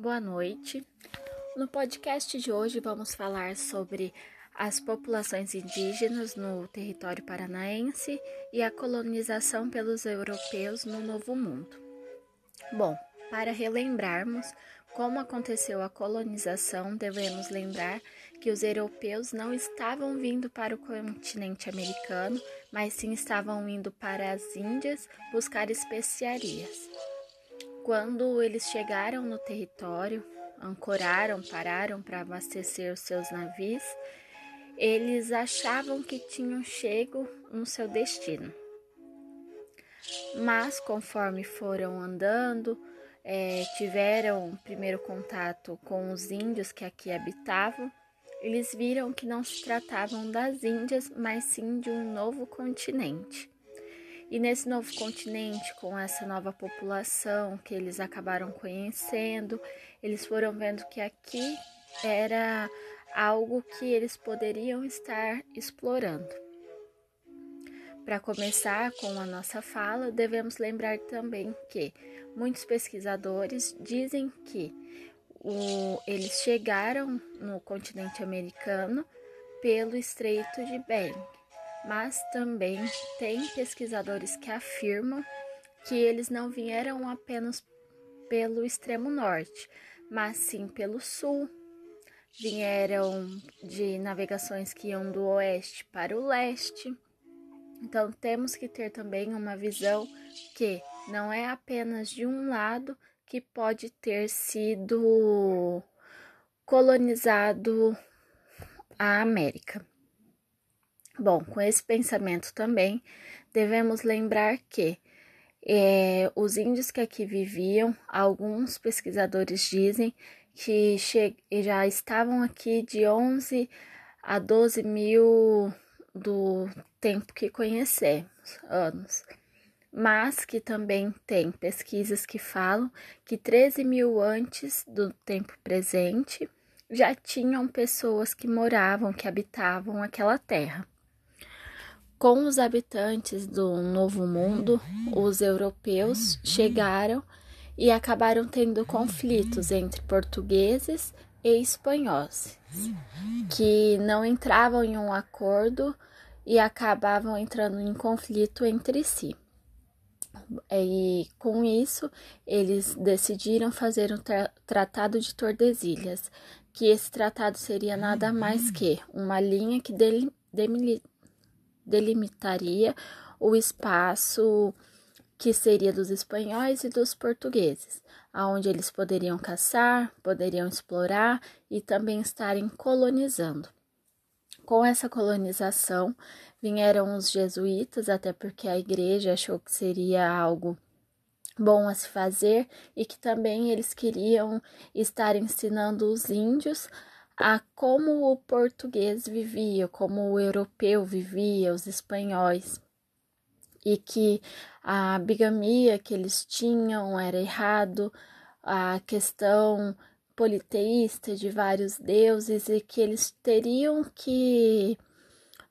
boa noite. No podcast de hoje vamos falar sobre as populações indígenas no território paranaense e a colonização pelos europeus no Novo Mundo. Bom, para relembrarmos como aconteceu a colonização, devemos lembrar que os europeus não estavam vindo para o continente americano, mas sim estavam indo para as Índias buscar especiarias. Quando eles chegaram no território, ancoraram, pararam para abastecer os seus navios, eles achavam que tinham chego no seu destino. Mas conforme foram andando, é, tiveram primeiro contato com os índios que aqui habitavam, eles viram que não se tratavam das Índias, mas sim de um novo continente. E nesse novo continente, com essa nova população que eles acabaram conhecendo, eles foram vendo que aqui era algo que eles poderiam estar explorando. Para começar com a nossa fala, devemos lembrar também que muitos pesquisadores dizem que o, eles chegaram no continente americano pelo Estreito de Bering, mas também tem pesquisadores que afirmam que eles não vieram apenas pelo extremo norte, mas sim pelo sul. Vieram de navegações que iam do oeste para o leste então temos que ter também uma visão que não é apenas de um lado que pode ter sido colonizado a América. Bom, com esse pensamento também devemos lembrar que é, os índios que aqui viviam, alguns pesquisadores dizem que já estavam aqui de 11 a 12 mil do tempo que conhecemos, anos, mas que também tem pesquisas que falam que 13 mil antes do tempo presente já tinham pessoas que moravam, que habitavam aquela terra. Com os habitantes do Novo Mundo, os europeus chegaram e acabaram tendo conflitos entre portugueses e espanhóis, que não entravam em um acordo e acabavam entrando em conflito entre si. E com isso, eles decidiram fazer um tra Tratado de Tordesilhas, que esse tratado seria nada mais que uma linha que del delimitaria o espaço que seria dos espanhóis e dos portugueses, aonde eles poderiam caçar, poderiam explorar e também estarem colonizando. Com essa colonização vieram os jesuítas, até porque a igreja achou que seria algo bom a se fazer e que também eles queriam estar ensinando os índios a como o português vivia, como o europeu vivia, os espanhóis e que a bigamia que eles tinham era errado, a questão politeísta de vários deuses e que eles teriam que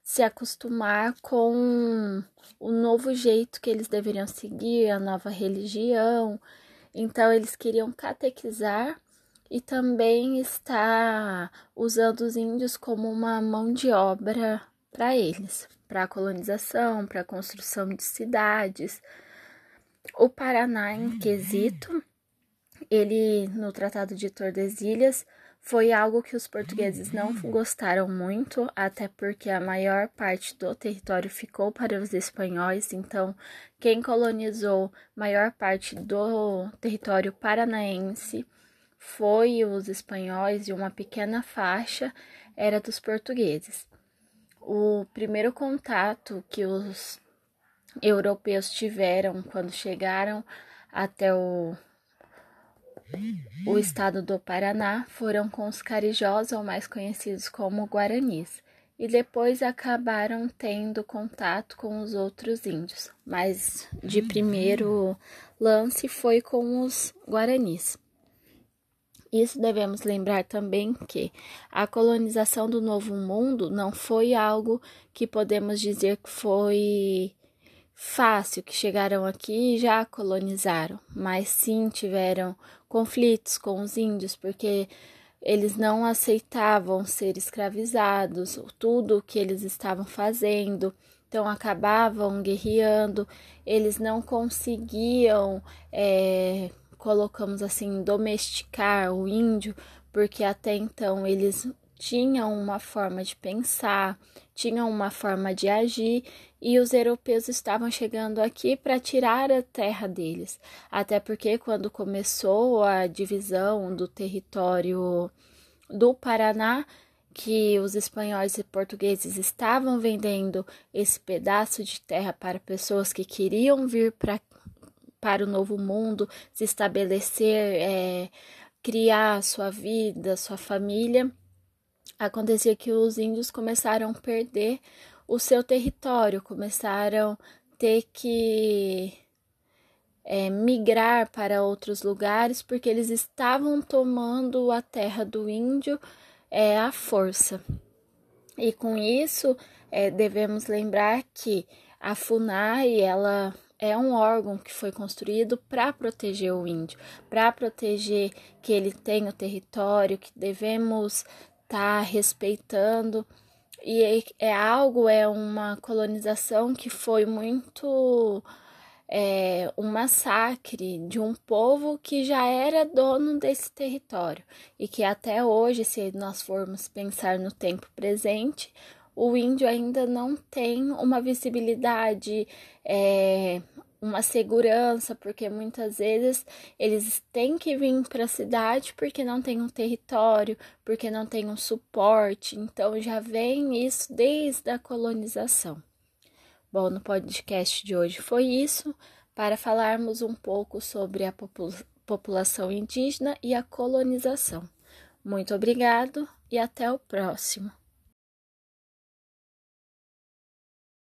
se acostumar com o novo jeito que eles deveriam seguir, a nova religião. Então eles queriam catequizar e também estar usando os índios como uma mão de obra para eles, para a colonização, para a construção de cidades. O Paraná, em quesito, ele no Tratado de Tordesilhas foi algo que os portugueses não gostaram muito, até porque a maior parte do território ficou para os espanhóis, então quem colonizou maior parte do território paranaense foi os espanhóis e uma pequena faixa era dos portugueses. O primeiro contato que os europeus tiveram quando chegaram até o, o estado do Paraná foram com os carijós, ou mais conhecidos como guaranis, e depois acabaram tendo contato com os outros índios, mas de primeiro lance foi com os guaranis. Isso devemos lembrar também que a colonização do Novo Mundo não foi algo que podemos dizer que foi fácil que chegaram aqui e já colonizaram, mas sim tiveram conflitos com os índios porque eles não aceitavam ser escravizados, tudo o que eles estavam fazendo, então acabavam guerreando, eles não conseguiam, é, colocamos assim, domesticar o índio, porque até então eles tinham uma forma de pensar, tinham uma forma de agir e os europeus estavam chegando aqui para tirar a terra deles. Até porque quando começou a divisão do território do Paraná, que os espanhóis e portugueses estavam vendendo esse pedaço de terra para pessoas que queriam vir para para o novo mundo, se estabelecer, é, criar sua vida, sua família acontecia que os índios começaram a perder o seu território, começaram a ter que é, migrar para outros lugares porque eles estavam tomando a terra do índio é, à força. E com isso é, devemos lembrar que a FUNAI ela é um órgão que foi construído para proteger o índio, para proteger que ele tenha o território, que devemos tá respeitando. E é, é algo, é uma colonização que foi muito é, um massacre de um povo que já era dono desse território e que até hoje, se nós formos pensar no tempo presente, o índio ainda não tem uma visibilidade, é, uma segurança, porque muitas vezes eles têm que vir para a cidade porque não tem um território, porque não tem um suporte. Então já vem isso desde a colonização. Bom, no podcast de hoje foi isso, para falarmos um pouco sobre a população indígena e a colonização. Muito obrigado e até o próximo.